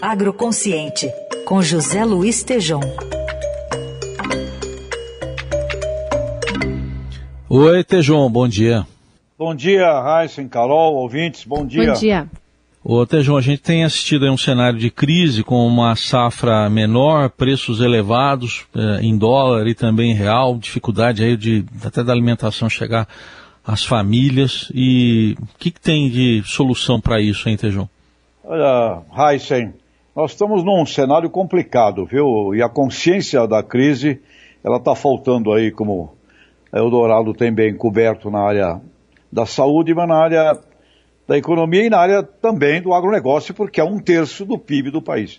Agroconsciente, com José Luiz Tejom. Oi, Tejom, bom dia. Bom dia, Raíssen, Carol, ouvintes, bom dia. Bom dia. Ô, Tejão, a gente tem assistido a um cenário de crise com uma safra menor, preços elevados eh, em dólar e também em real, dificuldade aí de até da alimentação chegar às famílias. E o que, que tem de solução para isso, hein, Tejão? Olha, Heisen, nós estamos num cenário complicado, viu? E a consciência da crise, ela está faltando aí, como Eldorado tem bem coberto na área da saúde, mas na área da economia e na área também do agronegócio, porque é um terço do PIB do país.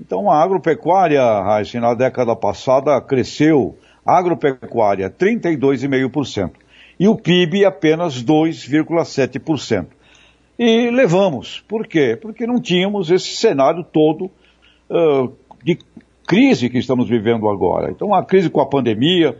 Então a agropecuária, Heisen, na década passada cresceu, agropecuária 32,5% e o PIB apenas 2,7%. E levamos. Por quê? Porque não tínhamos esse cenário todo uh, de crise que estamos vivendo agora. Então a crise com a pandemia,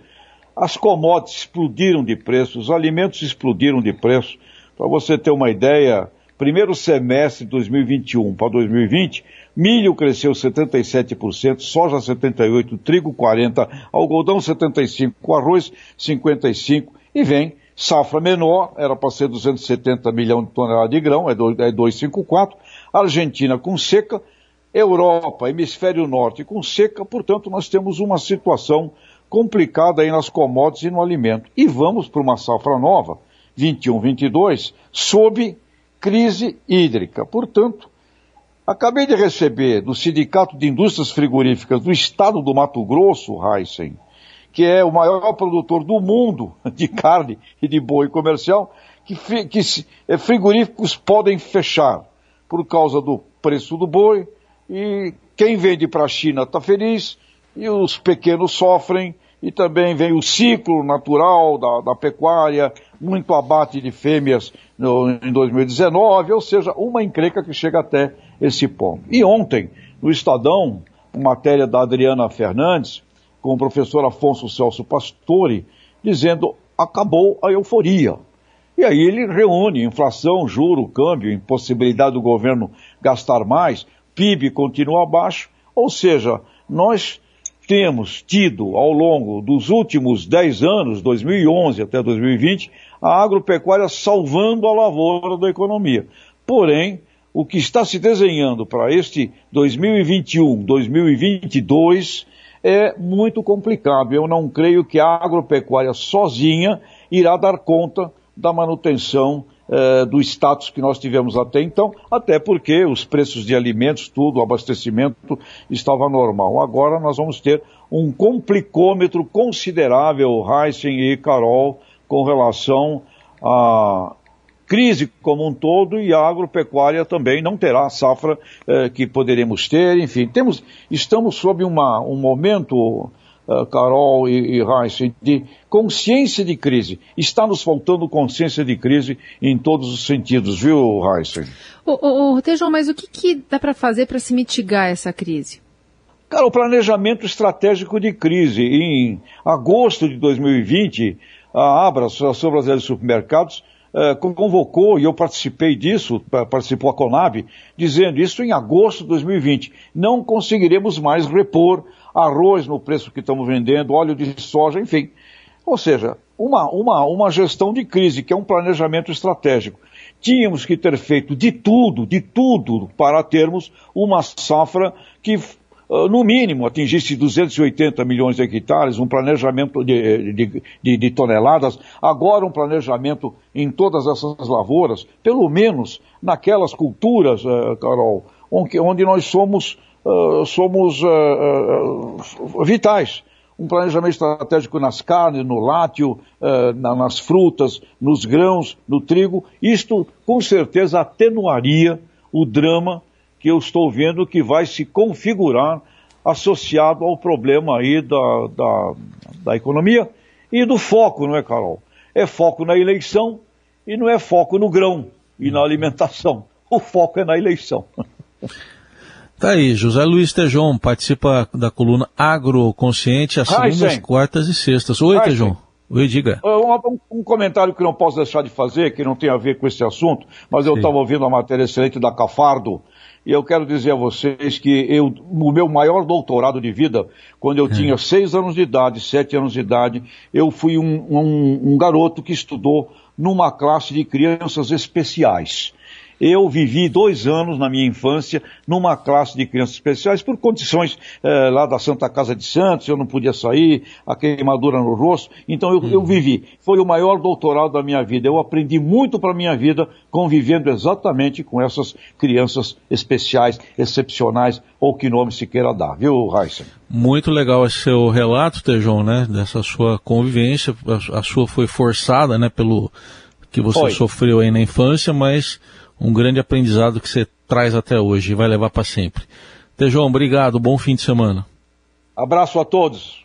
as commodities explodiram de preço, os alimentos explodiram de preço, para você ter uma ideia, primeiro semestre de 2021 para 2020, milho cresceu 77%, soja 78%, trigo 40%, algodão 75%, arroz 55% e vem safra menor, era para ser 270 milhões de toneladas de grão, é 254, Argentina com seca, Europa, hemisfério norte com seca, portanto nós temos uma situação complicada aí nas commodities e no alimento. E vamos para uma safra nova, 21, 22, sob crise hídrica. Portanto, acabei de receber do Sindicato de Indústrias Frigoríficas do Estado do Mato Grosso, Heisen, que é o maior produtor do mundo de carne e de boi comercial, que, que eh, frigoríficos podem fechar por causa do preço do boi e quem vende para a China está feliz e os pequenos sofrem e também vem o ciclo natural da, da pecuária, muito abate de fêmeas no, em 2019, ou seja, uma encrenca que chega até esse ponto. E ontem, no Estadão, matéria da Adriana Fernandes, com o professor Afonso Celso Pastore, dizendo acabou a euforia. E aí ele reúne inflação, juro, câmbio, impossibilidade do governo gastar mais, PIB continua abaixo, ou seja, nós temos tido ao longo dos últimos 10 anos, 2011 até 2020, a agropecuária salvando a lavoura da economia. Porém, o que está se desenhando para este 2021, 2022 é muito complicado. Eu não creio que a agropecuária sozinha irá dar conta da manutenção eh, do status que nós tivemos até então, até porque os preços de alimentos, tudo, o abastecimento estava normal. Agora nós vamos ter um complicômetro considerável, Heisen e Carol, com relação à crise como um todo e a agropecuária também não terá a safra eh, que poderemos ter, enfim, temos, estamos sob uma, um momento uh, Carol e, e Heisen, de consciência de crise. Está nos faltando consciência de crise em todos os sentidos, viu, Heisen? Ô, ô, Tejão, mas o que, que dá para fazer para se mitigar essa crise? Cara, o planejamento estratégico de crise. Em agosto de 2020, a Abra, a Associação Brasileira de Supermercados, eh, convocou, e eu participei disso, participou a Conab, dizendo isso em agosto de 2020. Não conseguiremos mais repor arroz no preço que estamos vendendo, óleo de soja, enfim. Ou seja, uma, uma, uma gestão de crise, que é um planejamento estratégico. Tínhamos que ter feito de tudo, de tudo, para termos uma safra que, no mínimo, atingisse 280 milhões de hectares, um planejamento de, de, de, de toneladas, agora um planejamento em todas essas lavouras, pelo menos naquelas culturas, uh, Carol, onde, nós somos uh, somos uh, vitais. Um planejamento estratégico nas carnes, no látio, na, nas frutas, nos grãos, no trigo. Isto, com certeza, atenuaria o drama que eu estou vendo que vai se configurar associado ao problema aí da, da, da economia e do foco, não é, Carol? É foco na eleição e não é foco no grão e na alimentação. O foco é na eleição. Tá aí, José Luiz Tejon participa da coluna Agroconsciente às segundas, quartas e sextas. Oi, Ai, Tejon. Oi, diga. Um, um, comentário que não posso deixar de fazer, que não tem a ver com esse assunto, mas eu estava ouvindo a matéria excelente da Cafardo, E eu quero dizer a vocês que eu, o meu maior doutorado de vida, quando eu é. tinha seis anos de idade, sete anos de idade, eu fui um, um, um garoto que estudou numa classe de crianças especiais. Eu vivi dois anos na minha infância numa classe de crianças especiais por condições eh, lá da Santa Casa de Santos, eu não podia sair, a queimadura no rosto, então eu, eu uhum. vivi. Foi o maior doutorado da minha vida. Eu aprendi muito para a minha vida convivendo exatamente com essas crianças especiais, excepcionais, ou que nome se queira dar, viu, Raíssa? Muito legal esse seu relato, Tejon, né, dessa sua convivência. A, a sua foi forçada, né, pelo que você sofreu aí na infância, mas um grande aprendizado que você traz até hoje e vai levar para sempre. Tejão, obrigado, bom fim de semana. Abraço a todos.